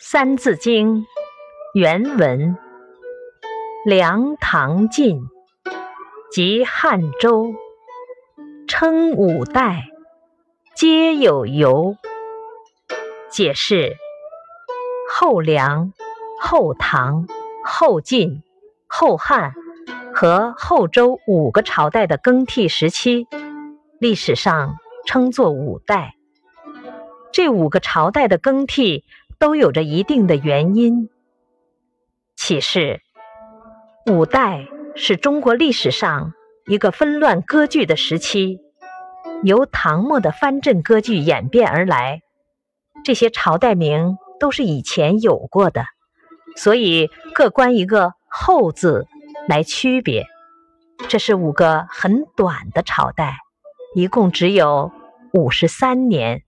《三字经》原文：梁、唐、晋及汉周，称五代，皆有由。解释：后梁、后唐、后晋、后汉和后周五个朝代的更替时期，历史上称作五代。这五个朝代的更替。都有着一定的原因。启示：五代是中国历史上一个纷乱割据的时期，由唐末的藩镇割据演变而来。这些朝代名都是以前有过的，所以各关一个“后”字来区别。这是五个很短的朝代，一共只有五十三年。